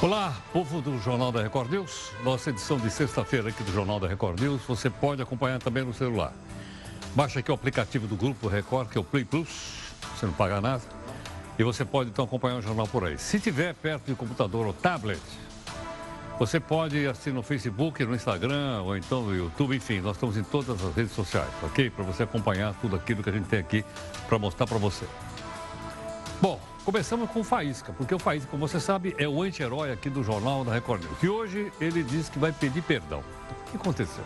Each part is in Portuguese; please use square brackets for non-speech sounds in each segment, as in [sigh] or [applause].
Olá, povo do Jornal da Record News. Nossa edição de sexta-feira aqui do Jornal da Record News. Você pode acompanhar também no celular. Baixa aqui o aplicativo do Grupo Record, que é o Play Plus. Você não paga nada. E você pode então acompanhar o jornal por aí. Se tiver perto de computador ou tablet, você pode assistir no Facebook, no Instagram ou então no YouTube. Enfim, nós estamos em todas as redes sociais, ok? Para você acompanhar tudo aquilo que a gente tem aqui para mostrar para você. Bom, Começamos com o Faísca, porque o Faísca, como você sabe, é o anti-herói aqui do Jornal da Record News. E hoje ele diz que vai pedir perdão. O que aconteceu?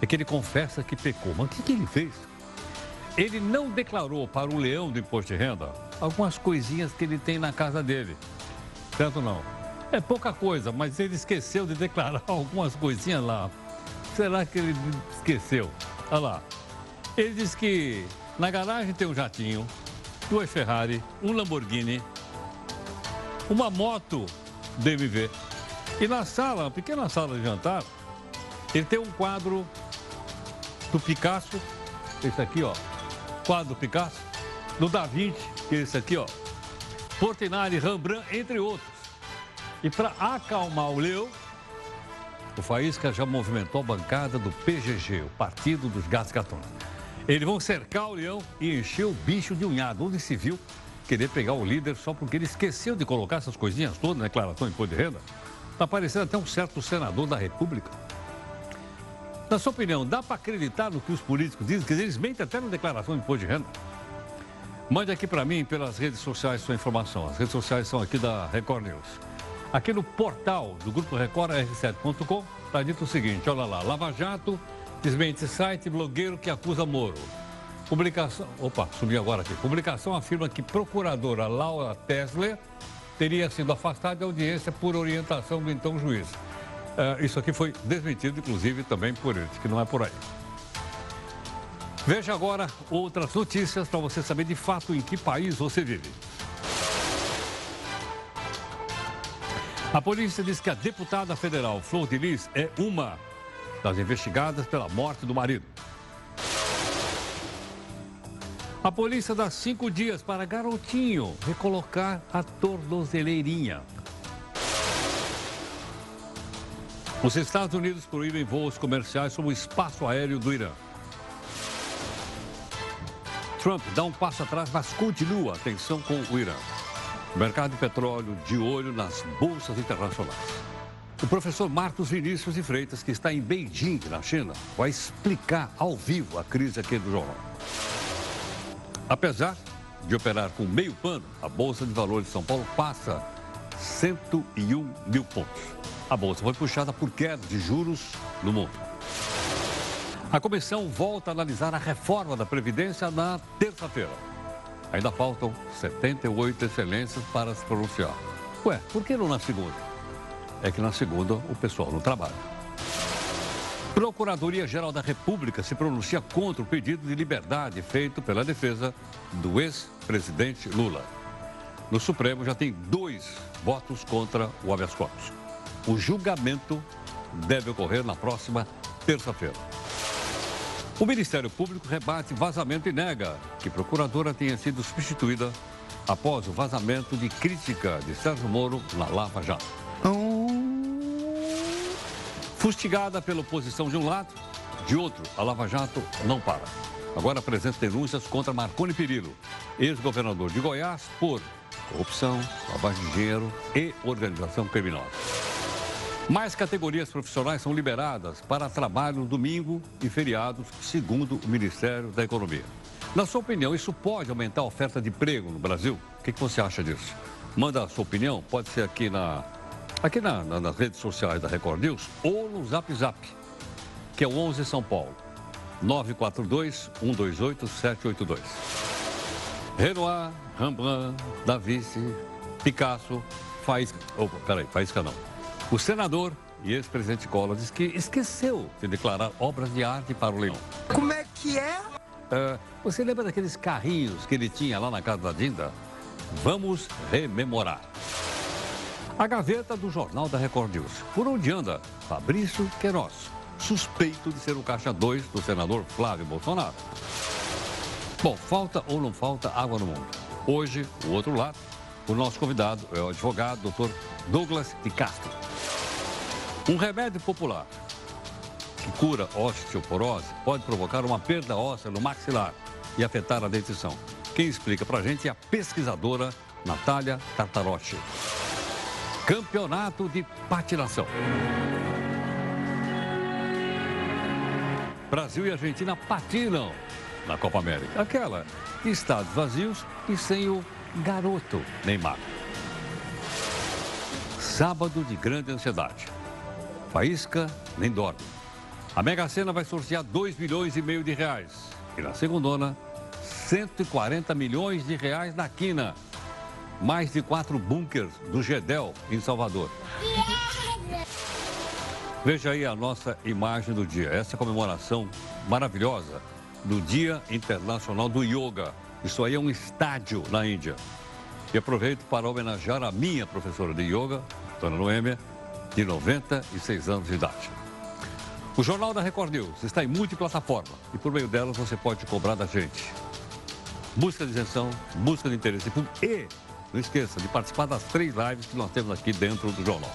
É que ele confessa que pecou. Mas o que, que ele fez? Ele não declarou para o leão do imposto de renda algumas coisinhas que ele tem na casa dele. Certo não? É pouca coisa, mas ele esqueceu de declarar [laughs] algumas coisinhas lá. Será que ele esqueceu? Olha lá. Ele diz que na garagem tem um jatinho, duas Ferrari, um Lamborghini, uma moto DMV. E na sala, uma pequena sala de jantar, ele tem um quadro do Picasso, esse aqui, ó, quadro Picasso, do Da Vinci, que é esse aqui, ó, Portinari, Rembrandt, entre outros. E para acalmar o Leo, o Faísca já movimentou a bancada do PGG, o Partido dos Gatos Gatunos. Eles vão cercar o leão e encher o bicho de unhado. Onde se viu querer pegar o líder só porque ele esqueceu de colocar essas coisinhas todas na declaração de imposto de renda? Está parecendo até um certo senador da República. Na sua opinião, dá para acreditar no que os políticos dizem? Que eles mentem até na declaração de imposto de renda. Mande aqui para mim pelas redes sociais sua informação. As redes sociais são aqui da Record News. Aqui no portal do Grupo Record R7.com está dito o seguinte: olha lá, Lava Jato Desmente site blogueiro que acusa Moro. Publicação. Opa, sumiu agora aqui. Publicação afirma que procuradora Laura Tesler teria sido afastada da audiência por orientação do então juiz. Uh, isso aqui foi desmentido, inclusive, também por ele, que não é por aí. Veja agora outras notícias para você saber de fato em que país você vive. A polícia diz que a deputada federal Flor de Lis é uma das investigadas pela morte do marido. A polícia dá cinco dias para garotinho recolocar a tornozeleirinha. Os Estados Unidos proíbem voos comerciais sobre o espaço aéreo do Irã. Trump dá um passo atrás, mas continua a tensão com o Irã. Mercado de petróleo de olho nas bolsas internacionais. O professor Marcos Vinícius de Freitas, que está em Beijing, na China, vai explicar ao vivo a crise aqui do jornal. Apesar de operar com meio pano, a Bolsa de Valores de São Paulo passa 101 mil pontos. A Bolsa foi puxada por queda de juros no mundo. A comissão volta a analisar a reforma da Previdência na terça-feira. Ainda faltam 78 excelências para se pronunciar. Ué, por que não na segunda? É que na segunda o pessoal não trabalha. Procuradoria-Geral da República se pronuncia contra o pedido de liberdade feito pela defesa do ex-presidente Lula. No Supremo já tem dois votos contra o habeas corpus. O julgamento deve ocorrer na próxima terça-feira. O Ministério Público rebate vazamento e nega que procuradora tenha sido substituída após o vazamento de crítica de Sérgio Moro na Lava Jato. Fustigada pela oposição de um lado, de outro, a Lava Jato não para. Agora apresenta denúncias contra Marconi Perillo, ex-governador de Goiás, por corrupção, lavagem de dinheiro e organização criminosa. Mais categorias profissionais são liberadas para trabalho domingo e feriados, segundo o Ministério da Economia. Na sua opinião, isso pode aumentar a oferta de emprego no Brasil? O que, você acha disso? Manda a sua opinião, pode ser aqui na aqui na, na, nas redes sociais da Record News ou no Zap Zap, que é o 11 São Paulo, 942-128-782. Renoir, Rembrandt, Davici, Picasso, Faísca. Opa, peraí, Faísca não. O senador e ex-presidente Collor diz que esqueceu de declarar obras de arte para o Leão. Como é que é? Uh, você lembra daqueles carrinhos que ele tinha lá na casa da Dinda? Vamos rememorar. A gaveta do Jornal da Record News. Por onde anda Fabrício Queiroz, suspeito de ser o caixa 2 do senador Flávio Bolsonaro. Bom, falta ou não falta água no mundo? Hoje, o outro lado O nosso convidado é o advogado Dr. Douglas de Castro. Um remédio popular que cura osteoporose pode provocar uma perda óssea no maxilar e afetar a dentição. Quem explica para a gente é a pesquisadora Natália Tartarotti. Campeonato de patinação. Brasil e Argentina patinam na Copa América. Aquela estados vazios e sem o garoto Neymar. Sábado de grande ansiedade. Faísca nem dorme. A Mega Sena vai sortear 2 milhões e meio de reais. E na segundona, 140 milhões de reais na quina. Mais de quatro bunkers do Gedel, em Salvador. Veja aí a nossa imagem do dia. Essa comemoração maravilhosa do Dia Internacional do Yoga. Isso aí é um estádio na Índia. E aproveito para homenagear a minha professora de yoga, Dona Noêmia, de 96 anos de idade. O Jornal da Record News está em multiplataforma e por meio delas você pode cobrar da gente. Busca de isenção, busca de interesse público e não esqueça de participar das três lives que nós temos aqui dentro do jornal.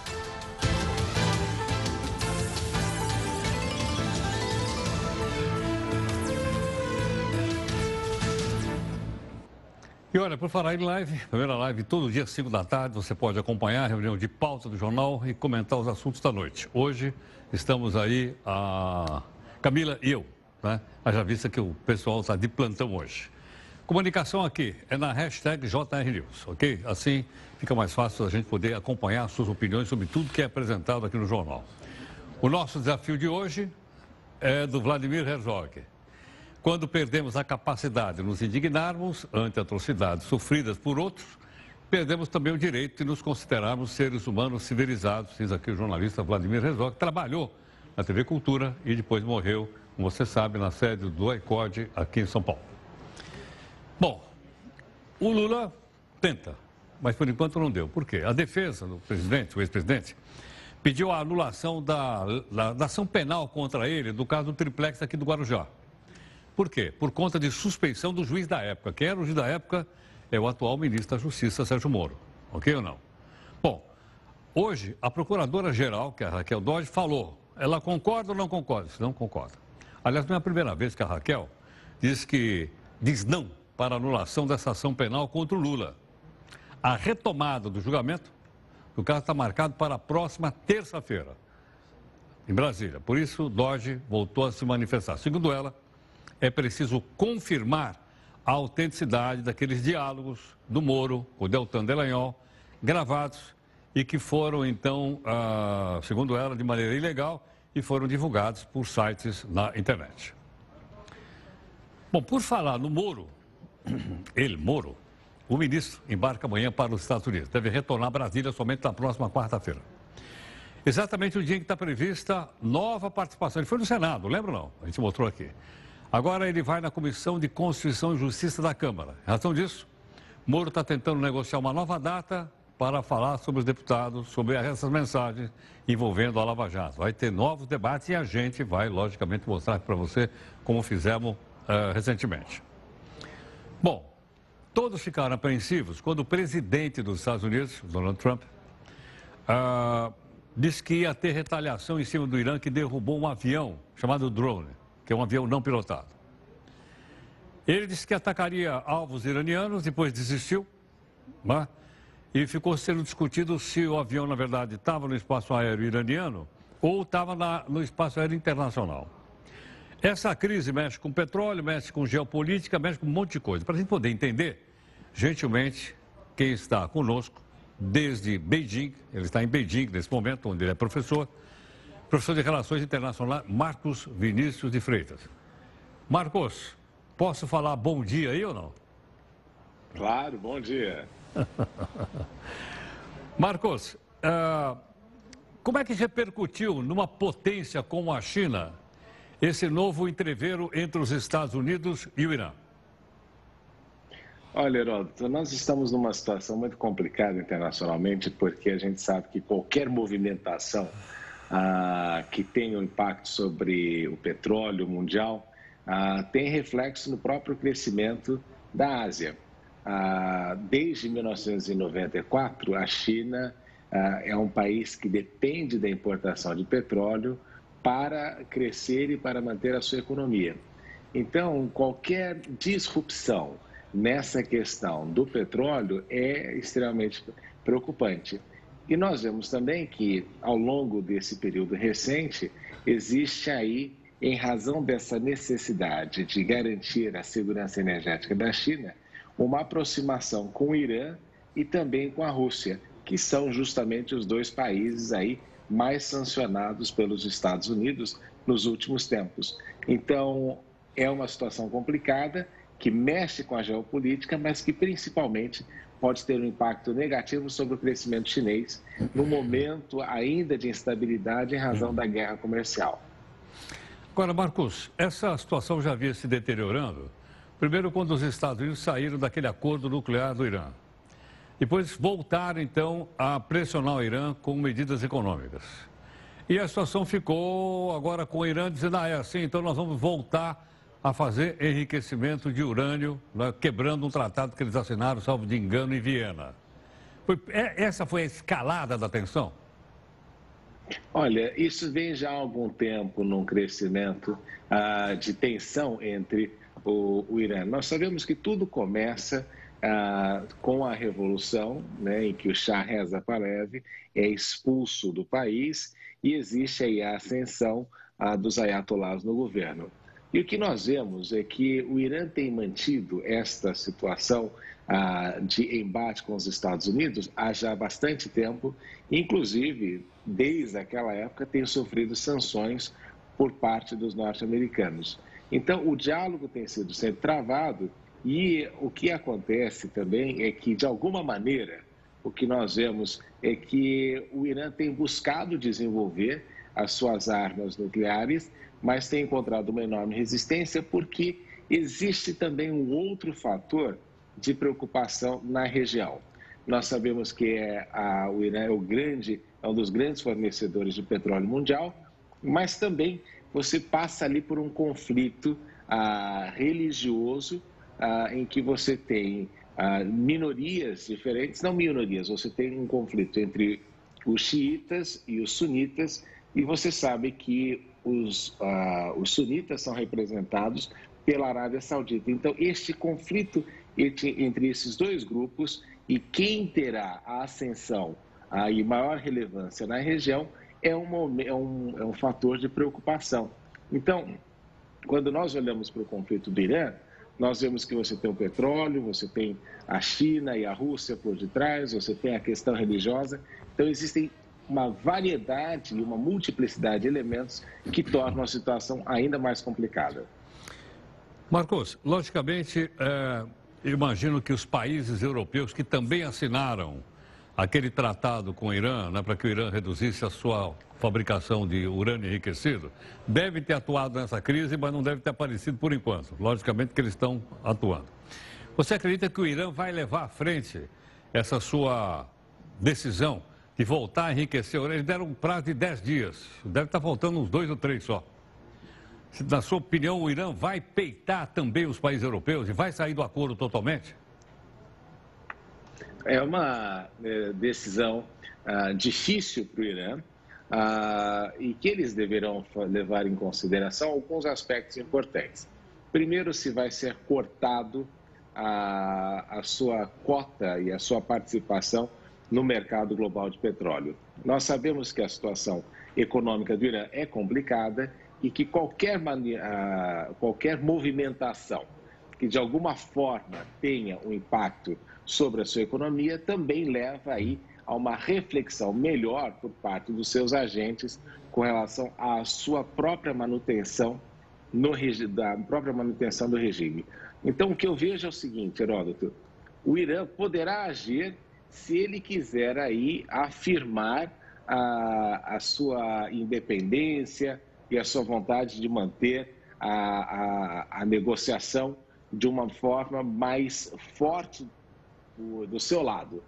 E olha, por falar em live, primeira live todo dia, 5 da tarde, você pode acompanhar a reunião de pauta do jornal e comentar os assuntos da noite. Hoje estamos aí, a Camila e eu, né? já vista que o pessoal está de plantão hoje. Comunicação aqui é na hashtag JRNews, ok? Assim fica mais fácil a gente poder acompanhar suas opiniões sobre tudo que é apresentado aqui no jornal. O nosso desafio de hoje é do Vladimir Herzog. Quando perdemos a capacidade de nos indignarmos ante atrocidades sofridas por outros, perdemos também o direito de nos considerarmos seres humanos civilizados, diz aqui o jornalista Vladimir Herzog, que trabalhou na TV Cultura e depois morreu, como você sabe, na sede do ICOD aqui em São Paulo. Bom, o Lula tenta, mas por enquanto não deu. Por quê? A defesa do presidente, o ex-presidente, pediu a anulação da, da, da ação penal contra ele do caso do triplex aqui do Guarujá. Por quê? Por conta de suspeição do juiz da época. Quem era o juiz da época é o atual ministro da Justiça, Sérgio Moro. Ok ou não? Bom, hoje a procuradora-geral, que é a Raquel Dodge, falou. Ela concorda ou não concorda? Não concorda. Aliás, não é a primeira vez que a Raquel diz que diz não para anulação dessa ação penal contra o Lula. A retomada do julgamento do caso está marcado para a próxima terça-feira, em Brasília. Por isso, Dodge voltou a se manifestar. Segundo ela, é preciso confirmar a autenticidade daqueles diálogos do Moro, o Deltan Delanhol, gravados e que foram, então, ah, segundo ela, de maneira ilegal e foram divulgados por sites na internet. Bom, por falar no Moro, [clears throat] ele, Moro, o ministro embarca amanhã para os Estados Unidos. Deve retornar a Brasília somente na próxima quarta-feira. Exatamente o dia em que está prevista nova participação. Ele foi no Senado, lembra não? A gente mostrou aqui. Agora ele vai na Comissão de Constituição e Justiça da Câmara. Em razão disso, Moro está tentando negociar uma nova data para falar sobre os deputados, sobre essas mensagens envolvendo a Lava Jato. Vai ter novos debates e a gente vai, logicamente, mostrar para você como fizemos uh, recentemente. Bom, todos ficaram apreensivos quando o presidente dos Estados Unidos, Donald Trump, uh, disse que ia ter retaliação em cima do Irã que derrubou um avião chamado drone que é um avião não pilotado. Ele disse que atacaria alvos iranianos, depois desistiu, né? e ficou sendo discutido se o avião, na verdade, estava no espaço aéreo iraniano ou estava no espaço aéreo internacional. Essa crise mexe com petróleo, mexe com geopolítica, mexe com um monte de coisa. Para a gente poder entender, gentilmente, quem está conosco desde Beijing, ele está em Beijing nesse momento, onde ele é professor, professor de Relações Internacionais, Marcos Vinícius de Freitas. Marcos, posso falar bom dia aí ou não? Claro, bom dia. [laughs] Marcos, uh, como é que repercutiu numa potência como a China esse novo entreveiro entre os Estados Unidos e o Irã? Olha, Heródoto, nós estamos numa situação muito complicada internacionalmente, porque a gente sabe que qualquer movimentação ah, que tem um impacto sobre o petróleo mundial, ah, tem reflexo no próprio crescimento da Ásia. ah, desde 1994, a China ah, é um país que depende da importação de petróleo para crescer e para manter a sua economia. Então, qualquer disrupção nessa questão do petróleo é extremamente preocupante. E nós vemos também que, ao longo desse período recente, existe aí, em razão dessa necessidade de garantir a segurança energética da China, uma aproximação com o Irã e também com a Rússia, que são justamente os dois países aí mais sancionados pelos Estados Unidos nos últimos tempos. Então, é uma situação complicada que mexe com a geopolítica, mas que principalmente pode ter um impacto negativo sobre o crescimento chinês no momento ainda de instabilidade em razão da guerra comercial. Agora, Marcos, essa situação já havia se deteriorando. Primeiro, quando os Estados Unidos saíram daquele acordo nuclear do Irã. Depois voltaram, então, a pressionar o Irã com medidas econômicas. E a situação ficou agora com o Irã dizendo, ah, é assim, então nós vamos voltar a fazer enriquecimento de urânio, né, quebrando um tratado que eles assinaram, salvo de engano, em Viena. Foi, é, essa foi a escalada da tensão? Olha, isso vem já há algum tempo num crescimento ah, de tensão entre o, o, Irã. Nós sabemos que tudo começa com a revolução, né, em que o Shah Reza Pahlavi é expulso do país e existe aí a ascensão dos ayatollahs no governo. E o que nós vemos é que o Irã tem mantido esta situação de embate com os Estados Unidos há já bastante tempo, inclusive desde aquela época tem sofrido sanções por parte dos norte-americanos. Então, o diálogo tem sido sempre travado e o que acontece também é que, de alguma maneira, o que nós vemos é que o Irã tem buscado desenvolver as suas armas nucleares mas tem encontrado uma enorme resistência porque existe também um outro fator de preocupação na região. Nós sabemos que é a, o Irã é, o grande, é um dos grandes fornecedores de petróleo mundial, mas também você passa ali por um conflito ah, religioso ah, em que você tem ah, minorias diferentes, não minorias, você tem um conflito entre os xiitas e os sunitas, e você sabe que os, uh, os sunitas são representados pela Arábia Saudita. Então, este conflito entre, esses dois grupos e quem terá a ascensão uh, e maior relevância na região é um, é, um, é um fator de preocupação. Então, quando nós olhamos para o conflito do Irã, nós vemos que você tem o petróleo, você tem a China e a Rússia por detrás, você tem a questão religiosa. Então, existem uma variedade e uma multiplicidade de elementos que tornam a situação ainda mais complicada. Marcos, logicamente, é, imagino que os países europeus que também assinaram aquele tratado com o Irã, né, para que o Irã reduzisse a sua fabricação de urânio enriquecido, devem ter atuado nessa crise, mas não devem ter aparecido por enquanto. Logicamente que eles estão atuando. Você acredita que o Irã vai levar à frente essa sua decisão de voltar a enriquecer. Eles deram um prazo de 10 dias. Deve estar faltando uns dois ou três só. Na sua opinião, o Irã vai peitar também os países europeus e vai sair do acordo totalmente? É uma é, decisão ah, difícil para o Irã ah, e que eles deverão levar em consideração alguns aspectos importantes. Primeiro, se vai ser cortado a, a sua cota e a sua participação no mercado global de petróleo. Nós sabemos que a situação econômica do Irã é complicada e que qualquer, qualquer movimentação que de alguma forma tenha um impacto sobre a sua economia também leva aí a uma reflexão melhor por parte dos seus agentes com relação à sua própria manutenção no da própria manutenção do regime. Então o que eu vejo é o seguinte, Heródoto, o Irã poderá agir se ele quiser aí afirmar a, a sua independência e a sua vontade de manter a, a, a negociação de uma forma mais forte do, seu lado.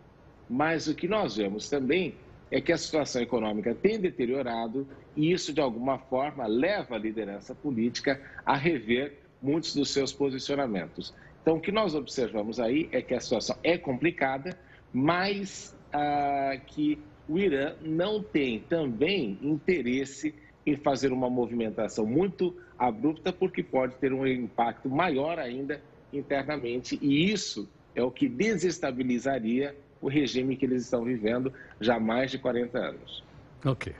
Mas o que nós vemos também é que a situação econômica tem deteriorado e isso, de alguma forma, leva a liderança política a rever muitos dos seus posicionamentos. Então, o que nós observamos aí é que a situação é complicada, mas ah, que o Irã não tem também interesse em fazer uma movimentação muito abrupta, porque pode ter um impacto maior ainda internamente, e isso é o que desestabilizaria o regime que eles estão vivendo já há mais de 40 anos. Ok.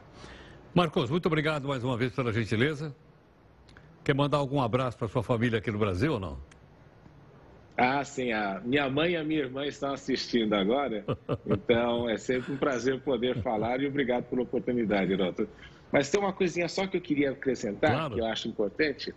Marcos, muito obrigado mais uma vez pela gentileza. Quer mandar algum abraço para sua família aqui no Brasil ou não? Ah, sim. A minha mãe e a minha irmã estão assistindo agora, [laughs] então é sempre um prazer poder falar e obrigado pela oportunidade, Roto. Mas tem uma coisinha só que eu queria acrescentar, claro. que eu acho importante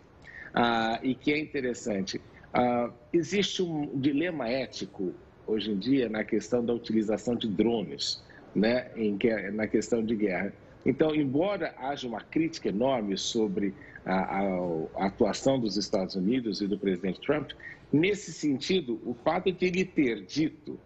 ah, e que é interessante. Ah, existe um dilema ético hoje em dia na questão da utilização de drones, né, em na questão de guerra. Então, embora haja uma crítica enorme sobre a, a, a, atuação dos Estados Unidos e do presidente Trump, nesse sentido, o fato de ele ter dito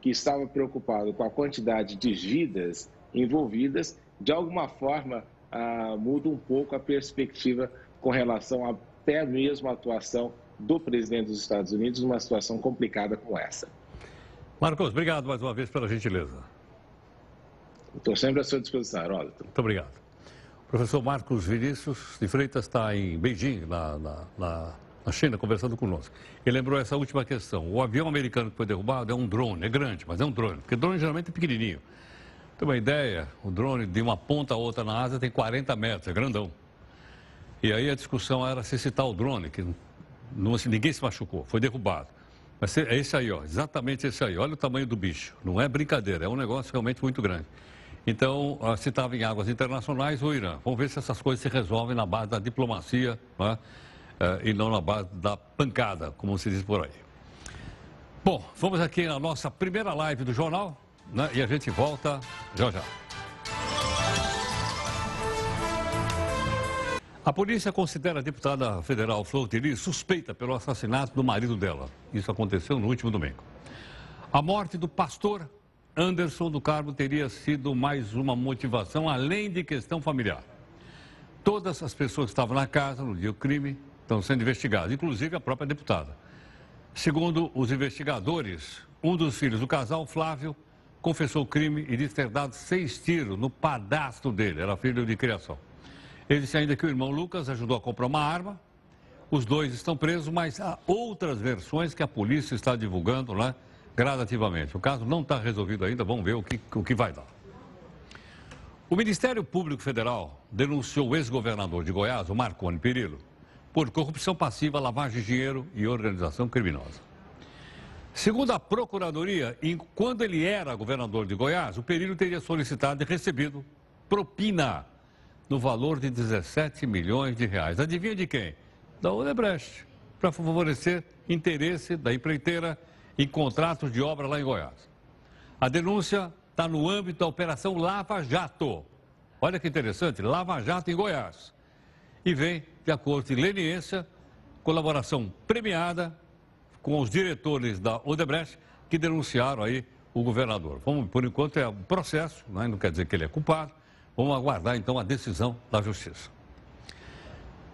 que estava preocupado com a quantidade de vidas envolvidas, de alguma forma ah, muda um pouco a perspectiva com relação até mesmo à atuação do presidente dos Estados Unidos numa situação complicada como essa. Marcos, obrigado mais uma vez pela gentileza. Estou sempre à sua disposição, Heródoto. Muito obrigado. O professor Marcos Vinícius de Freitas está em Beijing, na, na, na, na, China, conversando conosco. Ele lembrou essa última questão. O avião americano que foi derrubado é um drone, é grande, mas é um drone, porque drone geralmente é pequenininho. Tem uma ideia, o drone de uma ponta a outra na asa tem 40 metros, é grandão. E aí a discussão era se citar o drone, que não, assim, ninguém se machucou, foi derrubado. Mas é esse aí, ó, exatamente esse aí. Olha o tamanho do bicho. Não é brincadeira, é um negócio realmente muito grande. Então, se estava em águas internacionais, o Irã. Vamos ver se essas coisas se resolvem na base da diplomacia né? e não na base da pancada, como se diz por aí. Bom, vamos aqui na nossa primeira live do jornal né? e a gente volta já já. A polícia considera a deputada federal Flor Tiri suspeita pelo assassinato do marido dela. Isso aconteceu no último domingo. A morte do pastor Anderson do Carmo teria sido mais uma motivação além de questão familiar. Todas as pessoas que estavam na casa no dia do crime estão sendo investigadas, inclusive a própria deputada. Segundo os investigadores, um dos filhos do casal, Flávio, confessou o crime e disse ter dado seis tiros no padastro dele, era filho de criação. Ele disse ainda que o irmão Lucas ajudou a comprar uma arma. Os dois estão presos, mas há outras versões que a polícia está divulgando lá gradativamente. O caso não está resolvido ainda, vamos ver o que, o que vai dar. O Ministério Público Federal denunciou o ex-governador de Goiás, o Marconi Perillo, por corrupção passiva, lavagem de dinheiro e organização criminosa. Segundo a Procuradoria, quando ele era governador de Goiás, o Perillo teria solicitado e recebido propina no valor de 17 milhões de reais. Adivinha de quem? Da Odebrecht, para favorecer interesse da empreiteira em contratos de obra lá em Goiás. A denúncia está no âmbito da Operação Lava Jato. Olha que interessante, Lava Jato em Goiás. E vem, de acordo com leniência, colaboração premiada com os diretores da Odebrecht que denunciaram aí o governador. Por enquanto é um processo, né? não quer dizer que ele é culpado, Vamos aguardar então a decisão da justiça.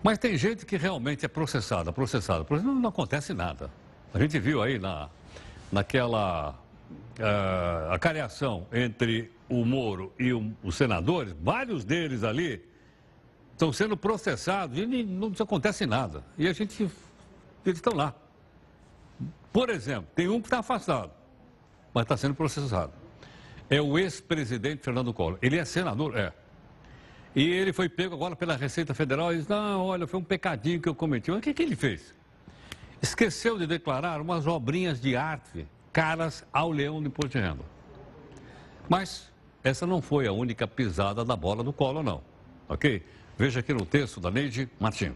Mas tem gente que realmente é processada, processada. Exemplo, não, não acontece nada. A gente viu aí na, naquela uh, acariação entre o Moro e o, os senadores, vários deles ali estão sendo processados e não, não acontece nada. E a gente, eles estão lá. Por exemplo, tem um que está afastado, mas está sendo processado é o ex-presidente Fernando Collor. Ele é senador? É. E ele foi pego agora pela Receita Federal e disse, não, olha, foi um pecadinho que eu cometi. Mas o que, que ele fez? Esqueceu de declarar umas obrinhas de arte caras ao leão de imposto de renda. Mas essa não foi a única pisada da bola do Collor, não. Ok? Veja aqui no texto da Neide Martins.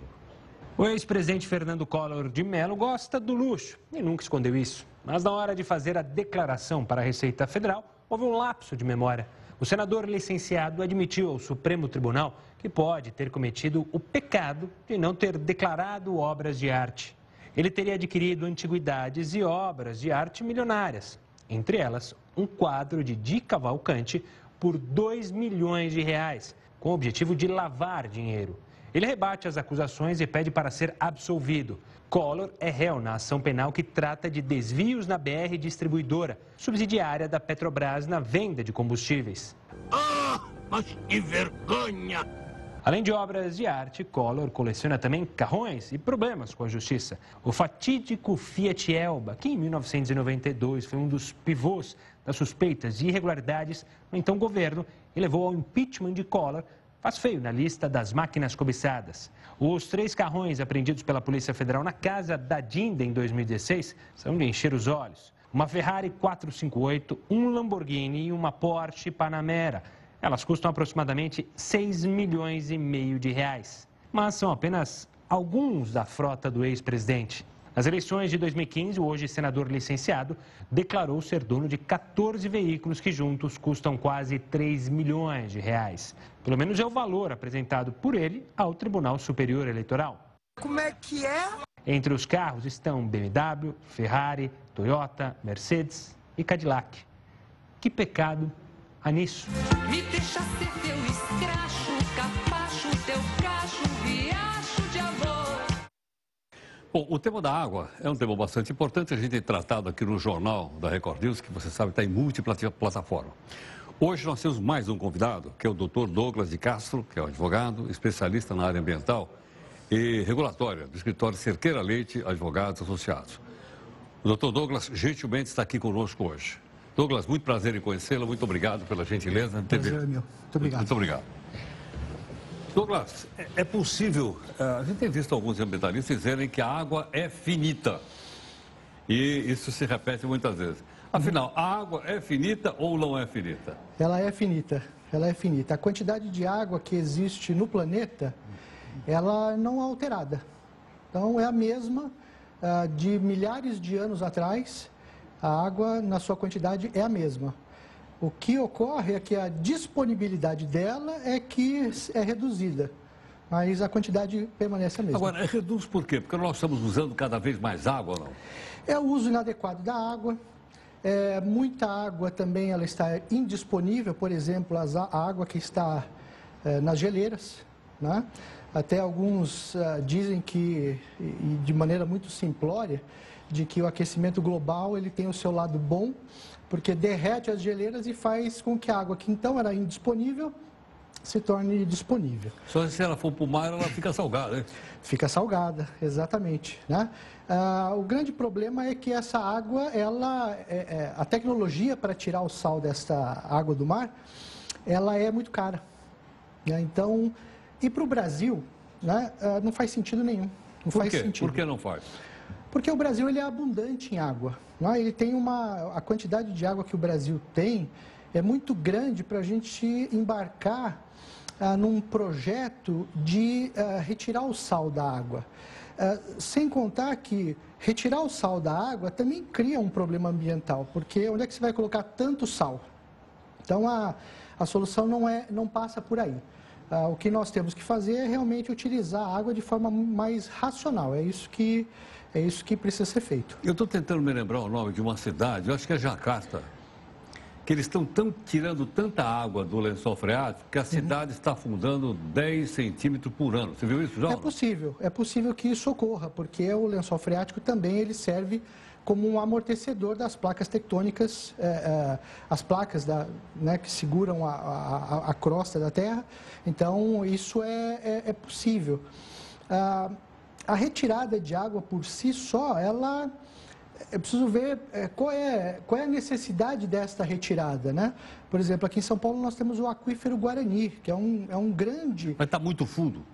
O ex-presidente Fernando Collor de Mello gosta do luxo e nunca escondeu isso. Mas na hora de fazer a declaração para a Receita Federal, houve um lapso de memória. O senador licenciado admitiu ao Supremo Tribunal que pode ter cometido o pecado de não ter declarado obras de arte. Ele teria adquirido antiguidades e obras de arte milionárias, entre elas um quadro de Di Cavalcante por 2 milhões de reais, com o objetivo de lavar dinheiro. Ele rebate as acusações e pede para ser absolvido. Collor é réu na ação penal que trata de desvios na BR distribuidora, subsidiária da Petrobras na venda de combustíveis. Ah, mas que vergonha! Além de obras de arte, Collor coleciona também carrões e problemas com a justiça. O fatídico Fiat Elba, que em 1992 foi um dos pivôs das suspeitas de irregularidades no então governo e levou ao impeachment de Collor, faz feio na lista das máquinas cobiçadas. Os três carrões apreendidos pela Polícia Federal na casa da Dinda em 2016 são de encher os olhos. Uma Ferrari 458, um Lamborghini e uma Porsche Panamera. Elas custam aproximadamente 6 milhões e meio de reais. Mas são apenas alguns da frota do ex-presidente. Nas eleições de 2015, o hoje senador licenciado declarou ser dono de 14 veículos que juntos custam quase 3 milhões de reais. Pelo menos é o valor apresentado por ele ao Tribunal Superior Eleitoral. Como é que é? Entre os carros estão BMW, Ferrari, Toyota, Mercedes e Cadillac. Que pecado há nisso? Me deixa ser teu escracho, capacho, teu cacho, riacho de amor. Bom, o tema da água é um tema bastante importante. A gente tem tratado aqui no Jornal da Record News, que você sabe está em múltiplas plataformas. Hoje nós temos mais um convidado, que é o Dr. Douglas de Castro, que é um advogado, especialista na área ambiental e regulatória do escritório Cerqueira Leite Advogados Associados. O Dr. Douglas gentilmente está aqui conosco hoje. Douglas, muito prazer em conhecê-lo, muito obrigado pela gentileza. Prazer é meu. Muito obrigado. Muito obrigado. Douglas, é, é possível, eh, a gente tem visto alguns ambientalistas dizerem que a água é finita. E isso se repete muitas vezes. Afinal, a água é finita ou não é finita? Ela é finita, ela é finita. A quantidade de água que existe no planeta, ela não é alterada. Então, é a mesma uh, de milhares de anos atrás, a água, na sua quantidade, é a mesma. O que ocorre é que a disponibilidade dela é que é reduzida, mas a quantidade permanece a mesma. Agora, reduz por quê? Porque nós estamos usando cada vez mais água, não? É o uso inadequado da água, é, muita água também ela está indisponível, por exemplo, a água que está é, nas geleiras. Né? Até alguns uh, dizem que, e de maneira muito simplória, de que o aquecimento global ele tem o seu lado bom, porque derrete as geleiras e faz com que a água que então era indisponível se torne disponível. Só se ela for para o mar, ela fica salgada, né? Fica salgada, exatamente. Né? Ah, o grande problema é que essa água, ela, é, é, a tecnologia para tirar o sal dessa água do mar, ela é muito cara. Né? Então, e para o Brasil, né, ah, não faz sentido nenhum. Não Por faz quê? sentido. Por que não faz? Porque o Brasil ele é abundante em água. Né? Ele tem uma, a quantidade de água que o Brasil tem é muito grande para a gente embarcar ah, num projeto de ah, retirar o sal da água. Ah, sem contar que retirar o sal da água também cria um problema ambiental, porque onde é que você vai colocar tanto sal? Então a, a solução não, é, não passa por aí. Ah, o que nós temos que fazer é realmente utilizar a água de forma mais racional. É isso que, é isso que precisa ser feito. Eu estou tentando me lembrar o nome de uma cidade, eu acho que é Jacarta que eles estão tão, tirando tanta água do lençol freático que a uhum. cidade uhum. está afundando 10 centímetros por ano. Você viu isso já? É possível, é possível que isso ocorra, porque o lençol freático também ele serve como um amortecedor das placas tectônicas, é, é, as placas da, né, que seguram a, a, a, crosta da Terra. Então, isso é, é, é possível. Ah, a retirada de água por si só, ela é preciso ver é, qual, é, qual é a necessidade desta retirada, né? Por exemplo, aqui em São Paulo nós temos o aquífero Guarani, que é um, é um grande... Mas está muito fundo?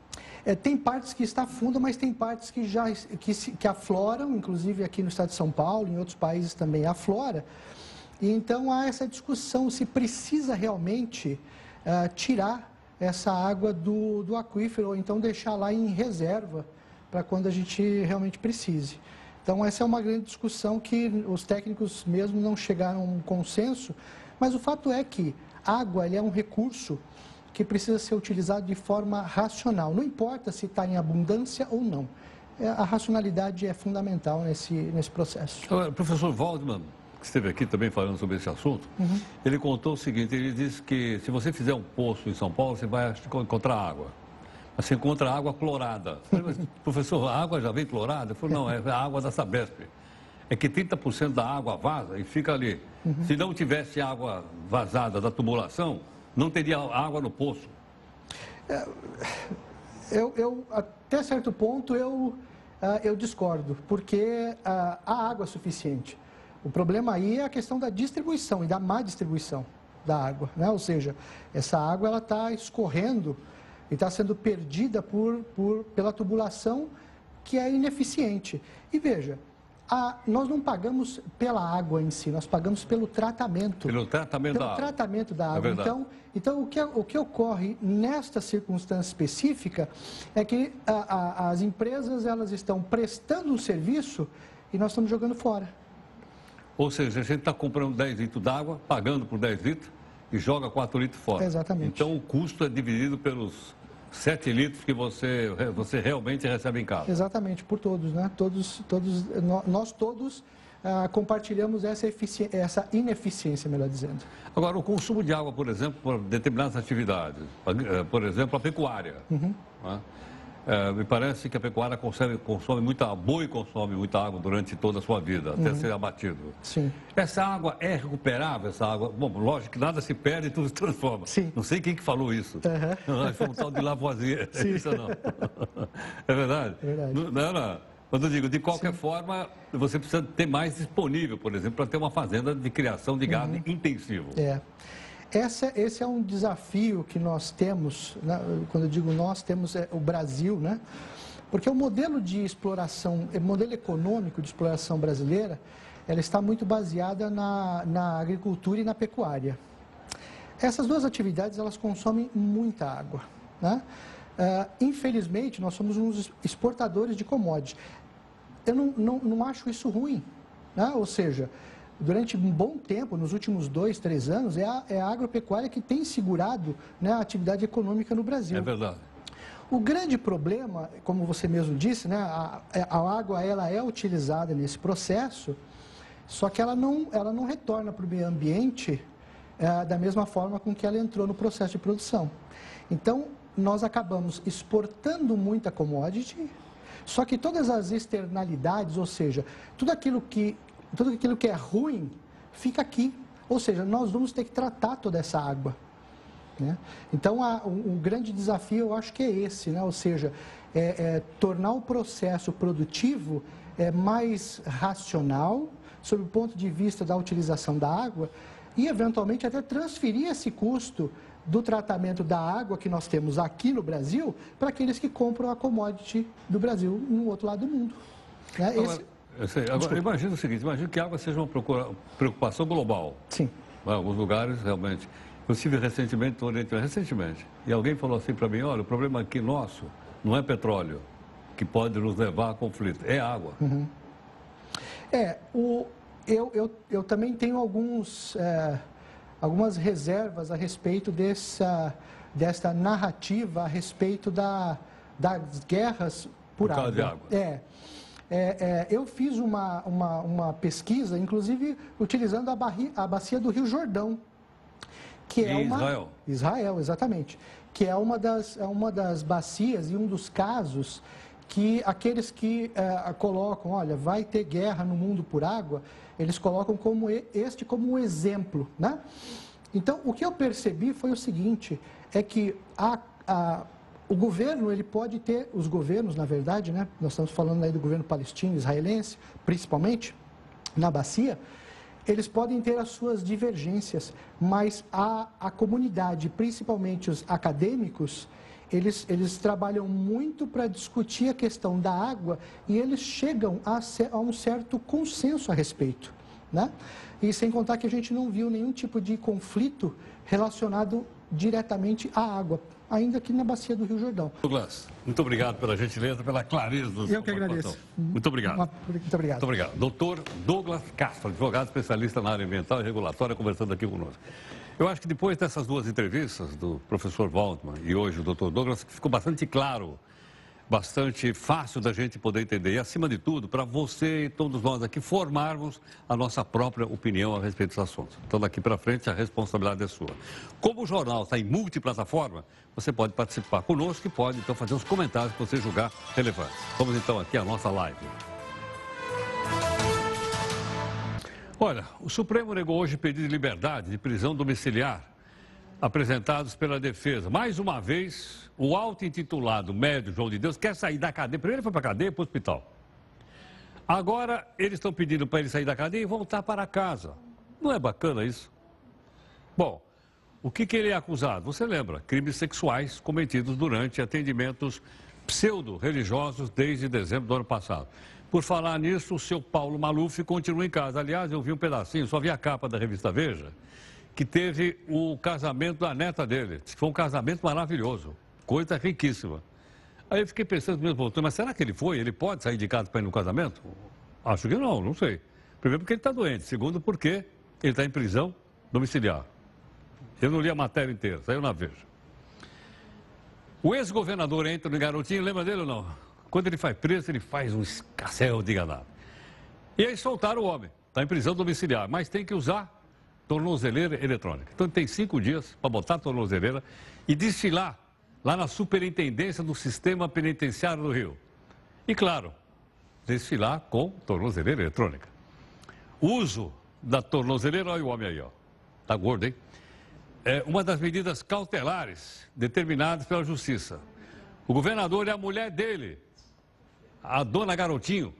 É, tem partes que está fundo, mas tem partes que já que, que afloram, inclusive aqui no estado de São Paulo, em outros países também aflora. E então há essa discussão se precisa realmente uh, tirar essa água do, do aquífero ou então deixar lá em reserva para quando a gente realmente precise. Então, essa é uma grande discussão que os técnicos mesmo não chegaram a um consenso, mas o fato é que água é um recurso que precisa ser utilizado de forma racional. Não importa se está em abundância ou não. É, a racionalidade é fundamental nesse, nesse processo. O professor Waldman, que esteve aqui também falando sobre esse assunto, uhum. ele contou o seguinte, ele disse que se você fizer um poço em São Paulo, você vai encontrar água. Você encontra água clorada. Falei, mas, professor, a água já vem clorada? Eu falei, não, é a água da Sabesp. É que 30% da água vaza e fica ali. Uhum. Se não tivesse água vazada da tubulação, não teria água no poço. É, eu, eu, até certo ponto, eu, uh, eu discordo, porque uh, há água suficiente. O problema aí é a questão da distribuição e da má distribuição da água, né? Ou seja, essa água ela está escorrendo e está sendo perdida por, por, pela tubulação que é ineficiente. E veja, a, nós não pagamos pela água em si, nós pagamos pelo tratamento. Pelo tratamento pelo da tratamento da água. É então, então o, que, o que ocorre nesta circunstância específica é que a, a, as empresas elas estão prestando um serviço e nós estamos jogando fora. Ou seja, a gente está comprando 10 litros d'água, pagando por 10 litros e joga 4 litros fora. Exatamente. Então o custo é dividido pelos 7 litros que você, você realmente recebe em casa. Exatamente, por todos, né? Todos, todos, nós todos ah, compartilhamos essa, essa ineficiência, melhor dizendo. Agora, o consumo de água, por exemplo, por determinadas atividades, eh, por exemplo, a pecuária. Uhum. Né? É, me parece que a pecuária consome, consome muita, boi consome muita água durante toda a sua vida, até uhum. ser abatido. Sim. Essa água é recuperável, essa água? Bom, lógico que nada se perde e tudo se transforma. Sim. Não sei quem que falou isso. Uhum. Foi um tal de Lavoisier. [laughs] Sim. Isso não. É verdade? É verdade. Não, não, não. Mas eu digo, de qualquer Sim. forma, você precisa ter mais disponível, por exemplo, para ter uma fazenda de criação de gado uhum. intensivo. É. Essa, esse é um desafio que nós temos, né? quando eu digo nós, temos é, o Brasil, né? Porque o modelo de exploração, o modelo econômico de exploração brasileira, ela está muito baseada na, na agricultura e na pecuária. Essas duas atividades, elas consomem muita água, né? Uh, infelizmente, nós somos uns exportadores de commodities. Eu não, não, não acho isso ruim, né? ou seja, durante um bom tempo, nos últimos dois, três anos, é a, é a agropecuária que tem segurado né, a atividade econômica no Brasil. É verdade. O grande problema, como você mesmo disse, né, a, a água ela é utilizada nesse processo, só que ela não, ela não retorna para o meio ambiente é, da mesma forma com que ela entrou no processo de produção. Então, nós acabamos exportando muita commodity, só que todas as externalidades, ou seja, tudo aquilo que tudo aquilo que é ruim fica aqui. Ou seja, nós vamos ter que tratar toda essa água. Né? Então, a, um, um, grande desafio eu acho que é esse, né? ou seja, é, é, tornar o processo produtivo é, mais racional, sob o ponto de vista da utilização da água, e eventualmente até transferir esse custo do tratamento da água que nós temos aqui no Brasil para aqueles que compram a commodity do Brasil no outro lado do mundo. Né? Esse... Eu sei. Agora, imagina o seguinte, imagina que a água seja uma preocupação global. Sim. Em alguns lugares, realmente. Eu estive recentemente no Oriente recentemente, e alguém falou assim para mim, olha, o problema aqui nosso não é petróleo, que pode nos levar a conflito, é água. Uhum. É, o, eu, eu, eu também tenho alguns, é, algumas reservas a respeito dessa, dessa narrativa a respeito da, das guerras por, por água. De água. É. É, é, eu fiz uma, uma, uma, pesquisa, inclusive utilizando a, barri, a bacia do Rio Jordão, que é uma Israel. Israel, exatamente, que é uma das, é uma das bacias e um dos casos que aqueles que é, colocam, olha, vai ter guerra no mundo por água, eles colocam como este como um exemplo, né? Então, o que eu percebi foi o seguinte, é que a, a o governo, ele pode ter, os governos, na verdade, né? Nós estamos falando aí do governo palestino, israelense, principalmente, na bacia, eles podem ter as suas divergências, mas a, a comunidade, principalmente os acadêmicos, eles, eles trabalham muito para discutir a questão da água e eles chegam a, a um certo consenso a respeito. Né? E sem contar que a gente não viu nenhum tipo de conflito relacionado diretamente à água ainda aqui na bacia do Rio Jordão. Douglas, muito obrigado pela gentileza, pela clareza. Eu que agradeço. Muito obrigado. Muito obrigado. Muito obrigado. Doutor Douglas Castro, advogado especialista na área ambiental e regulatória, conversando aqui conosco. Eu acho que depois dessas duas entrevistas, do professor Waldman e hoje o doutor Douglas, ficou bastante claro bastante fácil da gente poder entender. E, acima de tudo, para você e todos nós aqui formarmos a nossa própria opinião a respeito dos assuntos. Então, daqui para frente, a responsabilidade é sua. Como o jornal está em multiplataforma, você pode participar conosco e pode, então, fazer os comentários que você julgar relevantes. Vamos, então, aqui à nossa live. Olha, o Supremo negou hoje pedido de liberdade de prisão domiciliar apresentados pela defesa. Mais uma vez, o auto-intitulado médio João de Deus quer sair da cadeia. Primeiro ele foi para a cadeia para o hospital. Agora eles estão pedindo para ele sair da cadeia e voltar para casa. Não é bacana isso? Bom, o que, que ele é acusado? Você lembra? Crimes sexuais cometidos durante atendimentos pseudo-religiosos desde dezembro do ano passado. Por falar nisso, o seu Paulo Maluf continua em casa. Aliás, eu vi um pedacinho, só vi a capa da revista Veja que teve o casamento da neta dele. Foi um casamento maravilhoso, coisa riquíssima. Aí eu fiquei pensando mesmo, mas será que ele foi? Ele pode sair de casa para ir no casamento? Acho que não, não sei. Primeiro porque ele está doente, segundo porque ele está em prisão domiciliar. Eu não li a matéria inteira, saiu na Veja. O ex-governador entra no garotinho, lembra dele ou não? Quando ele faz preso, ele faz um escassel de ganado. E aí soltaram o homem, está em prisão domiciliar, mas tem que usar tornozeleira eletrônica. Então tem cinco dias para botar a tornozeleira e desfilar lá na superintendência do sistema penitenciário do Rio. E claro, desfilar com tornozeleira eletrônica. O uso da tornozeleira, olha o homem aí, ó. Tá gordo, hein? É uma das medidas cautelares determinadas pela Justiça. O governador e a mulher dele, a dona Garotinho,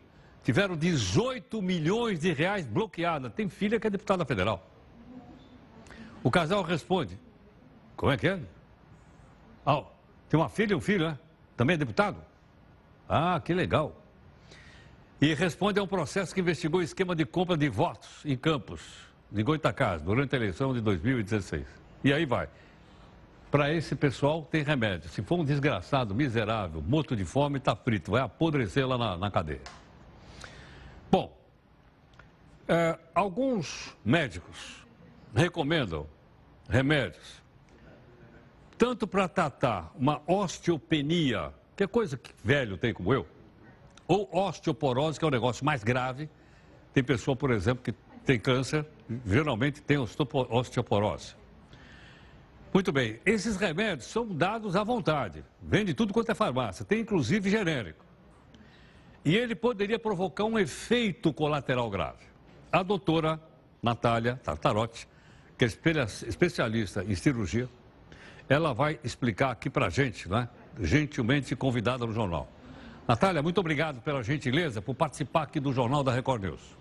tiveram 18 milhões de reais bloqueados. Tem filha que é deputada federal. O casal responde: Como é que é? Ah, tem uma filha e um filho, né? Também é deputado? Ah, que legal. E responde a um processo que investigou o esquema de compra de votos em Campos, de Goitacás, durante a eleição de 2016. E aí vai. Para esse pessoal tem remédio. Se for um desgraçado, miserável, morto de fome, está frito, vai apodrecer lá na, na cadeia. Bom, é, alguns médicos recomendam remédios, tanto para tratar uma osteopenia, que é coisa que velho tem como eu, ou osteoporose, que é um negócio mais grave. Tem pessoa, por exemplo, que tem câncer, geralmente tem osteoporose. Muito bem, esses remédios são dados à vontade, vende tudo quanto é farmácia, tem inclusive genérico. E ele poderia provocar um efeito colateral grave. A doutora Natália Tartarotti que é especialista em cirurgia, ela vai explicar aqui para a gente, né? gentilmente convidada no jornal. Natália, muito obrigado pela gentileza por participar aqui do Jornal da Record News.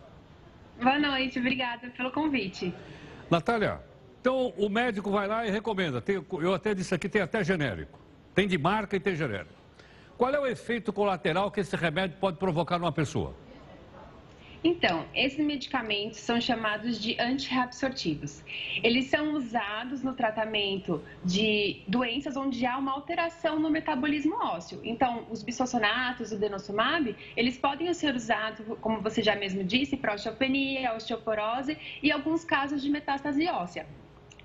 Boa noite, obrigada pelo convite. Natália, então o médico vai lá e recomenda. Tem, eu até disse aqui, tem até genérico. Tem de marca e tem genérico. Qual é o efeito colateral que esse remédio pode provocar numa pessoa? Então, esses medicamentos são chamados de antirreabsortivos. Eles são usados no tratamento de doenças onde há uma alteração no metabolismo ósseo. Então, os bisossonatos, o denosumab, eles podem ser usados, como você já mesmo disse, para osteopenia, osteoporose e alguns casos de metástase óssea.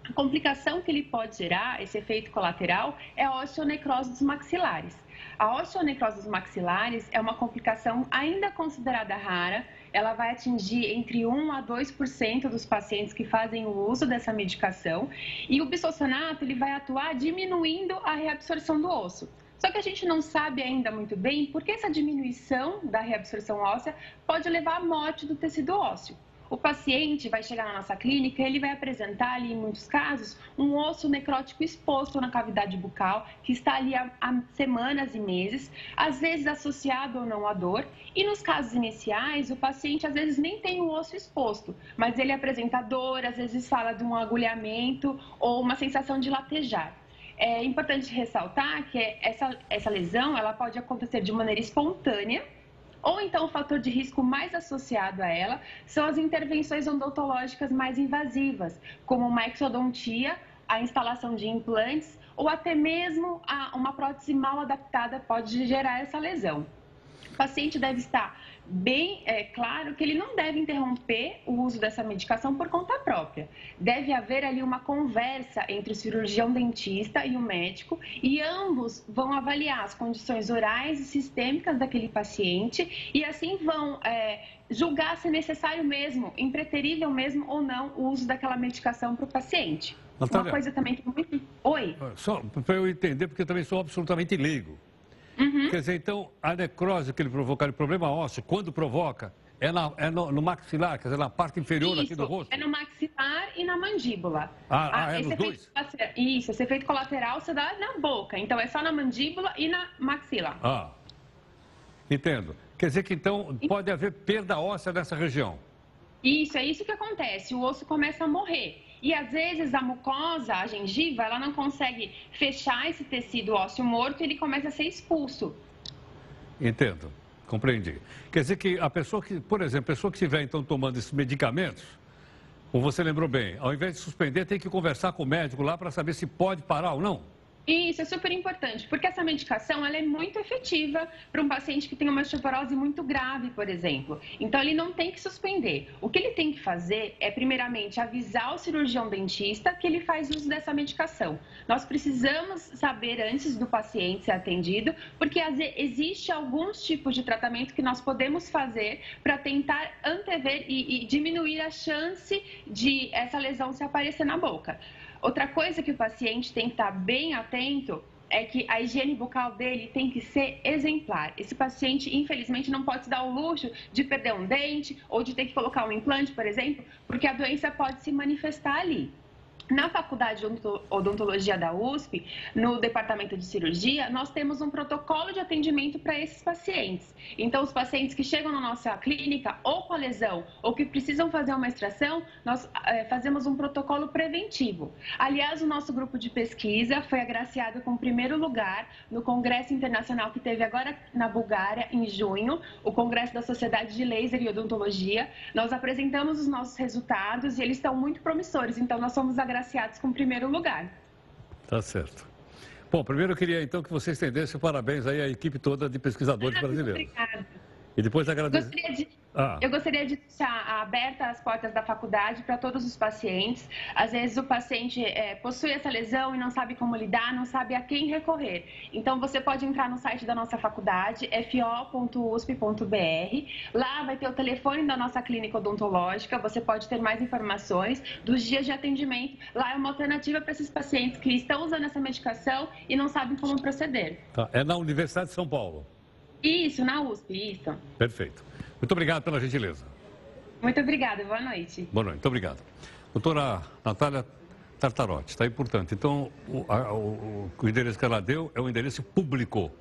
A complicação que ele pode gerar, esse efeito colateral, é a osteonecrose dos maxilares. A osteonecrose dos maxilares é uma complicação ainda considerada rara, ela vai atingir entre 1 a 2% dos pacientes que fazem o uso dessa medicação e o bisossonato ele vai atuar diminuindo a reabsorção do osso. Só que a gente não sabe ainda muito bem por que essa diminuição da reabsorção óssea pode levar à morte do tecido ósseo. O paciente vai chegar na nossa clínica ele vai apresentar ali, em muitos casos, um osso necrótico exposto na cavidade bucal, que está ali há, há semanas e meses, às vezes associado ou não à dor. E nos casos iniciais, o paciente às vezes nem tem o osso exposto, mas ele apresenta dor, às vezes fala de um agulhamento ou uma sensação de latejar. É importante ressaltar que essa, essa lesão ela pode acontecer de maneira espontânea, ou então o fator de risco mais associado a ela são as intervenções odontológicas mais invasivas, como uma exodontia, a instalação de implantes ou até mesmo uma prótese mal adaptada pode gerar essa lesão. O paciente deve estar bem é, claro que ele não deve interromper o uso dessa medicação por conta própria. Deve haver ali uma conversa entre o cirurgião dentista e o médico e ambos vão avaliar as condições orais e sistêmicas daquele paciente e assim vão é, julgar se necessário mesmo, impreterível mesmo ou não o uso daquela medicação para o paciente. Natália, uma coisa também que é muito. Oi. Só para eu entender, porque eu também sou absolutamente leigo. Uhum. Quer dizer, então, a necrose que ele provocar, o problema ósseo, quando provoca, é, na, é no, no, maxilar, quer dizer, na parte inferior Isso, aqui do rosto? é no maxilar e na mandíbula. Ah, ah, ah é nos dois? Isso, esse efeito colateral você dá na boca. Então, é só na mandíbula e na maxila. Ah, entendo. Quer dizer que, então, pode haver perda óssea nessa região? Isso, é isso que acontece. O osso começa a morrer. E às vezes a mucosa, a gengiva, ela não consegue fechar esse tecido ósseo morto e ele começa a ser expulso. Entendo, compreendi. Quer dizer que a pessoa que, por exemplo, a pessoa que estiver então tomando esses medicamentos, como você lembrou bem, ao invés de suspender, tem que conversar com o médico lá para saber se pode parar ou não. Isso é super importante, porque essa medicação ela é muito efetiva para um paciente que tem uma osteoporose muito grave, por exemplo. Então, ele não tem que suspender. O que ele tem que fazer é, primeiramente, avisar o cirurgião dentista que ele faz uso dessa medicação. Nós precisamos saber antes do paciente ser atendido, porque existe alguns tipos de tratamento que nós podemos fazer para tentar antever e, e diminuir a chance de essa lesão se aparecer na boca. Outra coisa que o paciente tem que estar bem atento é que a higiene bucal dele tem que ser exemplar. Esse paciente, infelizmente, não pode se dar o luxo de perder um dente ou de ter que colocar um implante, por exemplo, porque a doença pode se manifestar ali. Na faculdade de odontologia da USP, no departamento de cirurgia, nós temos um protocolo de atendimento para esses pacientes. Então, os pacientes que chegam na nossa clínica ou com a lesão ou que precisam fazer uma extração, nós é, fazemos um protocolo preventivo. Aliás, o nosso grupo de pesquisa foi agraciado com o primeiro lugar no Congresso Internacional que teve agora na Bulgária, em junho, o Congresso da Sociedade de Laser e Odontologia. Nós apresentamos os nossos resultados e eles estão muito promissores. Então, nós somos agraciados agraciados com o primeiro lugar. Tá certo. Bom, primeiro eu queria então que você estendesse parabéns aí à equipe toda de pesquisadores ah, brasileiros. Obrigada. E depois agradecer. Gostaria de ah. Eu gostaria de deixar abertas as portas da faculdade para todos os pacientes. Às vezes o paciente é, possui essa lesão e não sabe como lidar, não sabe a quem recorrer. Então você pode entrar no site da nossa faculdade, fo.usp.br. Lá vai ter o telefone da nossa clínica odontológica. Você pode ter mais informações dos dias de atendimento. Lá é uma alternativa para esses pacientes que estão usando essa medicação e não sabem como proceder. Tá. É na Universidade de São Paulo. Isso, na USP, isso. Perfeito. Muito obrigado pela gentileza. Muito obrigada, boa noite. Boa noite, muito obrigado. Doutora Natália Tartarotti, está aí, portanto. Então, o, a, o, o, endereço que ela deu é o endereço público.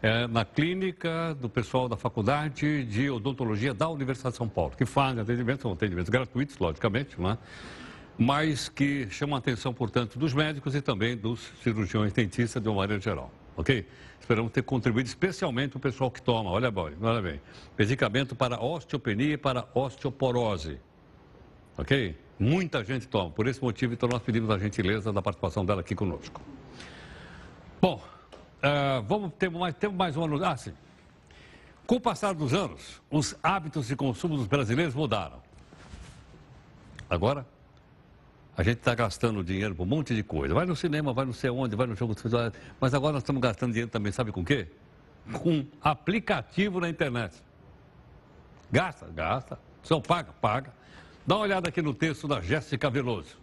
É na clínica do pessoal da Faculdade de Odontologia da Universidade de São Paulo, que fazem atendimentos, são atendimentos gratuitos, logicamente, não é? mas que chamam a atenção, portanto, dos médicos e também dos cirurgiões dentistas de uma maneira geral ok? Esperamos ter contribuído especialmente o pessoal que toma, olha olha bem, medicamento para osteopenia e para osteoporose, ok? Muita gente toma, por esse motivo, então nós pedimos a gentileza da participação dela aqui conosco. Bom, uh, vamos ter mais, temos mais uma notícia. Ah, sim. Com o passar dos anos, os hábitos de consumo dos brasileiros mudaram. Agora, a gente está gastando dinheiro por um monte de coisa. Vai no cinema, vai não sei onde, vai no jogo de futebol. Mas agora nós estamos gastando dinheiro também, sabe com o quê? Com aplicativo na internet. Gasta, gasta. Só paga, paga. Dá uma olhada aqui no texto da Jéssica Veloso.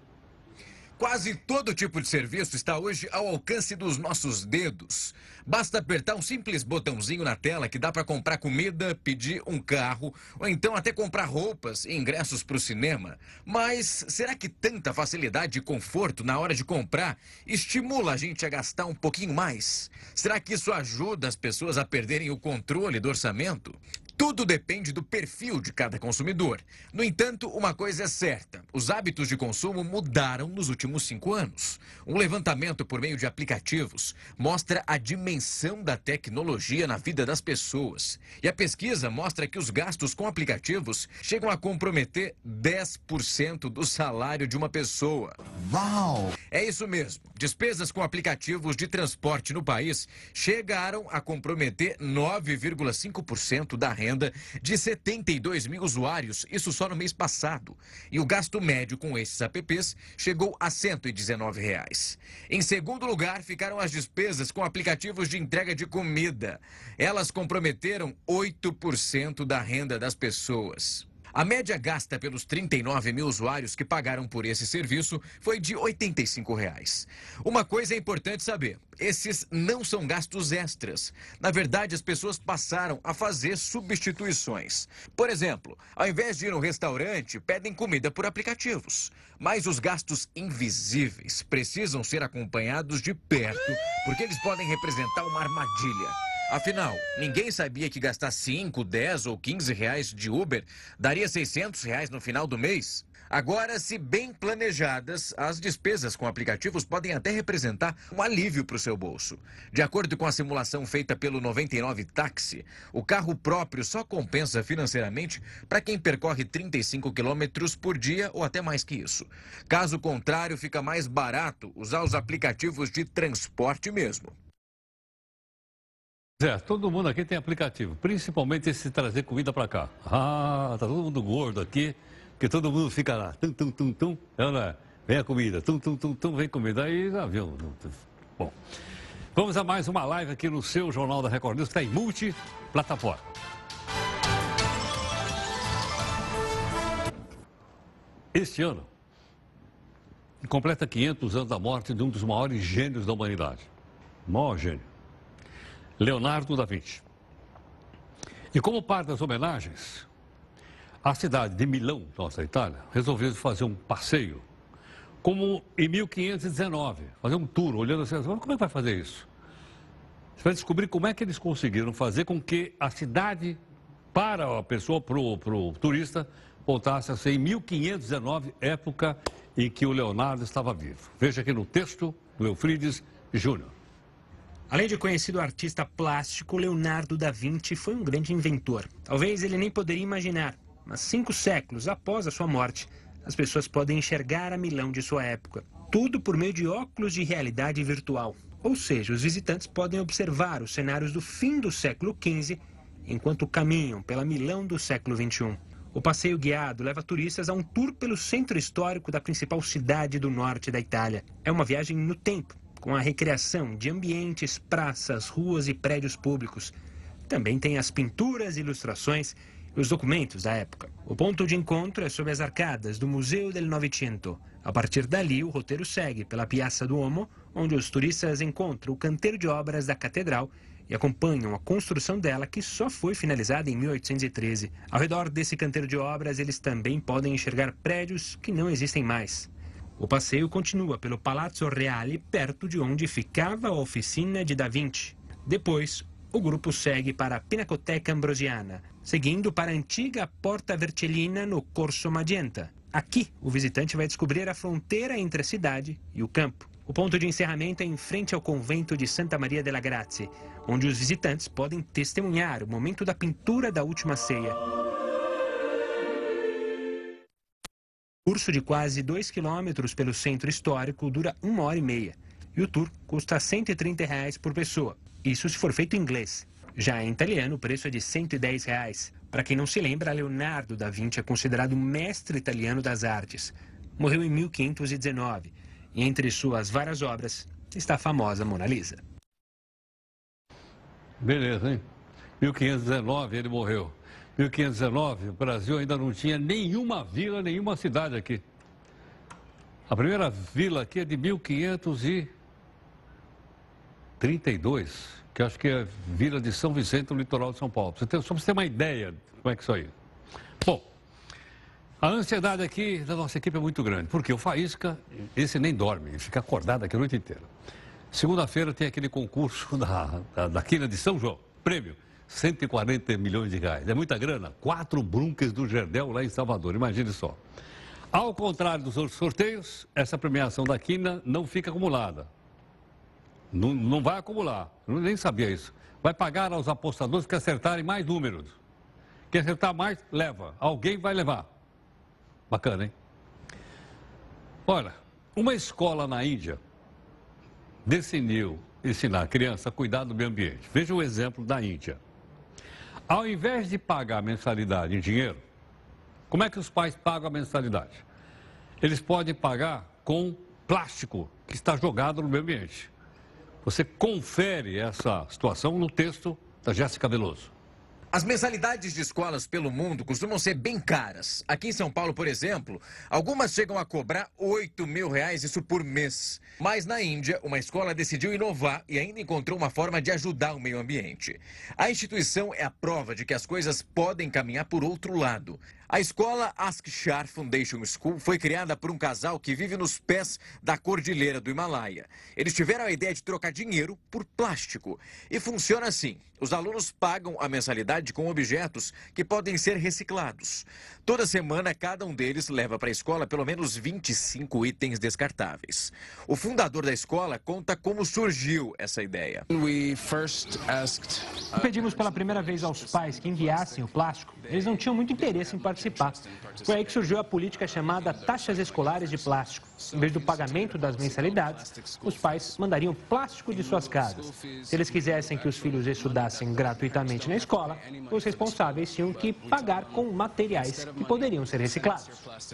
Quase todo tipo de serviço está hoje ao alcance dos nossos dedos. Basta apertar um simples botãozinho na tela que dá para comprar comida, pedir um carro ou então até comprar roupas e ingressos para o cinema. Mas será que tanta facilidade e conforto na hora de comprar estimula a gente a gastar um pouquinho mais? Será que isso ajuda as pessoas a perderem o controle do orçamento? Tudo depende do perfil de cada consumidor. No entanto, uma coisa é certa: os hábitos de consumo mudaram nos últimos cinco anos. Um levantamento por meio de aplicativos mostra a dimensão da tecnologia na vida das pessoas. E a pesquisa mostra que os gastos com aplicativos chegam a comprometer 10% do salário de uma pessoa. Uau! É isso mesmo. Despesas com aplicativos de transporte no país chegaram a comprometer 9,5% da renda de 72 mil usuários, isso só no mês passado. E o gasto médio com esses apps chegou a 119 reais. Em segundo lugar, ficaram as despesas com aplicativos de entrega de comida. Elas comprometeram 8% da renda das pessoas. A média gasta pelos 39 mil usuários que pagaram por esse serviço foi de 85 reais. Uma coisa é importante saber: esses não são gastos extras. Na verdade, as pessoas passaram a fazer substituições. Por exemplo, ao invés de ir no restaurante, pedem comida por aplicativos. Mas os gastos invisíveis precisam ser acompanhados de perto, porque eles podem representar uma armadilha. Afinal, ninguém sabia que gastar 5, 10 ou 15 reais de Uber daria 600 reais no final do mês. Agora, se bem planejadas, as despesas com aplicativos podem até representar um alívio para o seu bolso. De acordo com a simulação feita pelo 99 Táxi, o carro próprio só compensa financeiramente para quem percorre 35 quilômetros por dia ou até mais que isso. Caso contrário, fica mais barato usar os aplicativos de transporte mesmo. É, todo mundo aqui tem aplicativo, principalmente esse trazer comida para cá. Ah, tá todo mundo gordo aqui, porque todo mundo fica lá, tum, tum, tum, tum, é, vem a comida, tum, tum, tum, tum, vem comida, aí já viu. Bom, vamos a mais uma live aqui no seu Jornal da Record News, que está em multiplataforma. Este ano, completa 500 anos da morte de um dos maiores gênios da humanidade. O maior gênio. Leonardo da Vinci. E como parte das homenagens, a cidade de Milão, nossa Itália, resolveu fazer um passeio, como em 1519, fazer um tour, olhando assim, como é que vai fazer isso? Você vai descobrir como é que eles conseguiram fazer com que a cidade, para a pessoa, para o turista, voltasse a ser em 1519, época em que o Leonardo estava vivo. Veja aqui no texto do Eufrides Júnior. Além de conhecido artista plástico, Leonardo da Vinci foi um grande inventor. Talvez ele nem poderia imaginar, mas cinco séculos após a sua morte, as pessoas podem enxergar a Milão de sua época. Tudo por meio de óculos de realidade virtual. Ou seja, os visitantes podem observar os cenários do fim do século XV enquanto caminham pela Milão do século XXI. O passeio guiado leva turistas a um tour pelo centro histórico da principal cidade do norte da Itália. É uma viagem no tempo, com a recriação de ambientes, praças, ruas e prédios públicos. Também tem as pinturas, ilustrações e os documentos da época. O ponto de encontro é sob as arcadas do Museu del Novecento. A partir dali, o roteiro segue pela Piazza Duomo, onde os turistas encontram o canteiro de obras da catedral e acompanham a construção dela, que só foi finalizada em 1813. Ao redor desse canteiro de obras, eles também podem enxergar prédios que não existem mais. O passeio continua pelo Palazzo Reale, perto de onde ficava a oficina de Da Vinci. Depois, o grupo segue para a Pinacoteca Ambrosiana, seguindo para a antiga Porta Vercellina no Corso Magenta. Aqui, o visitante vai descobrir a fronteira entre a cidade e o campo. O ponto de encerramento é em frente ao convento de Santa Maria della Grazie, onde os visitantes podem testemunhar o momento da pintura da última ceia. Curso de quase 2 quilômetros pelo centro histórico dura uma hora e meia. E o tour custa 130 reais por pessoa. Isso se for feito em inglês. Já em italiano, o preço é de 110 reais. Para quem não se lembra, Leonardo da Vinci é considerado mestre italiano das artes. Morreu em 1519. E entre suas várias obras está a famosa Mona Lisa. Beleza, hein? 1519 ele morreu. 1519, o Brasil ainda não tinha nenhuma vila, nenhuma cidade aqui. A primeira vila aqui é de 1532, que acho que é Vila de São Vicente, no litoral de São Paulo. Você tem, só para você ter uma ideia de como é que é isso aí. Bom, a ansiedade aqui da nossa equipe é muito grande, porque o Faísca, esse nem dorme, ele fica acordado aqui a noite inteira. Segunda-feira tem aquele concurso [laughs] da, da, da Quina de São João, prêmio. 140 milhões de reais. É muita grana? Quatro bruncas do Gerdel lá em Salvador, imagine só. Ao contrário dos outros sorteios, essa premiação da quina não fica acumulada. Não, não vai acumular. Eu nem sabia isso. Vai pagar aos apostadores que acertarem mais números. Quem acertar mais, leva. Alguém vai levar. Bacana, hein? Olha, Uma escola na Índia decidiu ensinar a criança a cuidar do meio ambiente. Veja o exemplo da Índia. Ao invés de pagar a mensalidade em dinheiro, como é que os pais pagam a mensalidade? Eles podem pagar com plástico que está jogado no meio ambiente. Você confere essa situação no texto da Jéssica Veloso. As mensalidades de escolas pelo mundo costumam ser bem caras. Aqui em São Paulo, por exemplo, algumas chegam a cobrar 8 mil reais, isso por mês. Mas na Índia, uma escola decidiu inovar e ainda encontrou uma forma de ajudar o meio ambiente. A instituição é a prova de que as coisas podem caminhar por outro lado. A escola Askshar Foundation School foi criada por um casal que vive nos pés da cordilheira do Himalaia. Eles tiveram a ideia de trocar dinheiro por plástico. E funciona assim: os alunos pagam a mensalidade com objetos que podem ser reciclados. Toda semana, cada um deles leva para a escola pelo menos 25 itens descartáveis. O fundador da escola conta como surgiu essa ideia. Pedimos pela primeira vez aos pais que enviassem o plástico. Eles não tinham muito interesse em participar. Foi aí que surgiu a política chamada taxas escolares de plástico. Em vez do pagamento das mensalidades, os pais mandariam plástico de suas casas. Se eles quisessem que os filhos estudassem gratuitamente na escola, os responsáveis tinham que pagar com materiais que poderiam ser reciclados.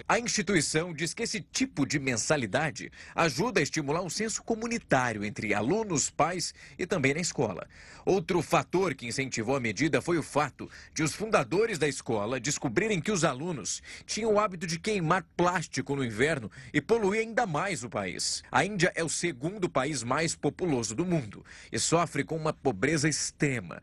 A instituição diz que esse tipo de mensalidade ajuda a estimular um senso comunitário entre alunos, pais e também na escola. Outro fator que incentivou a medida foi o fato de os fundadores da escola descobrirem que os alunos tinham o hábito de queimar plástico no inverno e poluir ainda mais o país. A Índia é o segundo país mais populoso do mundo e sofre com uma pobreza extrema.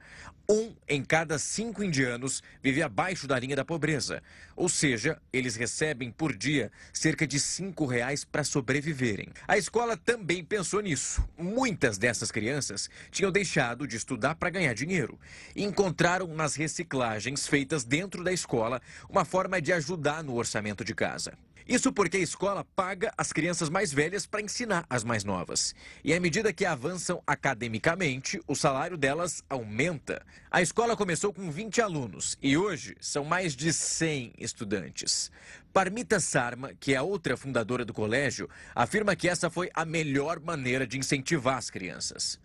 Um em cada cinco indianos vive abaixo da linha da pobreza. Ou seja, eles recebem por dia cerca de cinco reais para sobreviverem. A escola também pensou nisso. Muitas dessas crianças tinham deixado de estudar para ganhar dinheiro. E encontraram nas reciclagens feitas dentro da escola uma forma de ajudar no orçamento de casa. Isso porque a escola paga as crianças mais velhas para ensinar as mais novas. E à medida que avançam academicamente, o salário delas aumenta. A escola começou com 20 alunos e hoje são mais de 100 estudantes. Parmita Sarma, que é a outra fundadora do colégio, afirma que essa foi a melhor maneira de incentivar as crianças.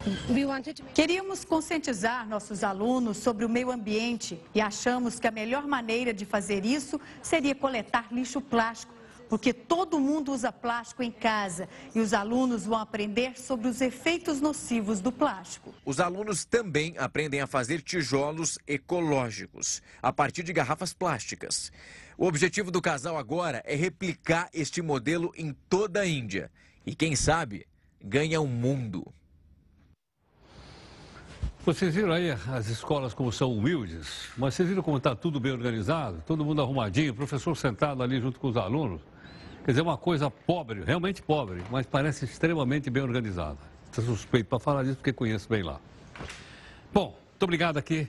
Queríamos conscientizar nossos alunos sobre o meio ambiente e achamos que a melhor maneira de fazer isso seria coletar lixo plástico porque todo mundo usa plástico em casa e os alunos vão aprender sobre os efeitos nocivos do plástico. Os alunos também aprendem a fazer tijolos ecológicos a partir de garrafas plásticas. O objetivo do casal agora é replicar este modelo em toda a Índia e, quem sabe, ganha o um mundo. Vocês viram aí as escolas como são humildes, mas vocês viram como está tudo bem organizado, todo mundo arrumadinho, professor sentado ali junto com os alunos. Quer dizer, uma coisa pobre, realmente pobre, mas parece extremamente bem organizada. Estou suspeito para falar disso porque conheço bem lá. Bom, muito obrigado aqui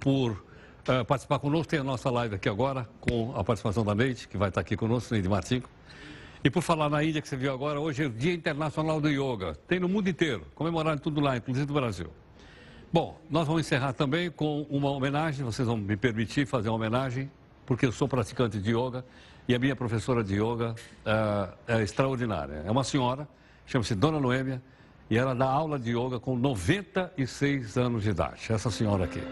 por uh, participar conosco. Tem a nossa live aqui agora com a participação da Neide, que vai estar aqui conosco, Neide Martinho. E por falar na Índia que você viu agora, hoje é o Dia Internacional do Yoga. Tem no mundo inteiro, comemorado tudo lá, inclusive no Brasil. Bom, nós vamos encerrar também com uma homenagem, vocês vão me permitir fazer uma homenagem, porque eu sou praticante de yoga e a minha professora de yoga é, é extraordinária. É uma senhora, chama-se Dona Noêmia, e ela dá aula de yoga com 96 anos de idade. Essa senhora aqui.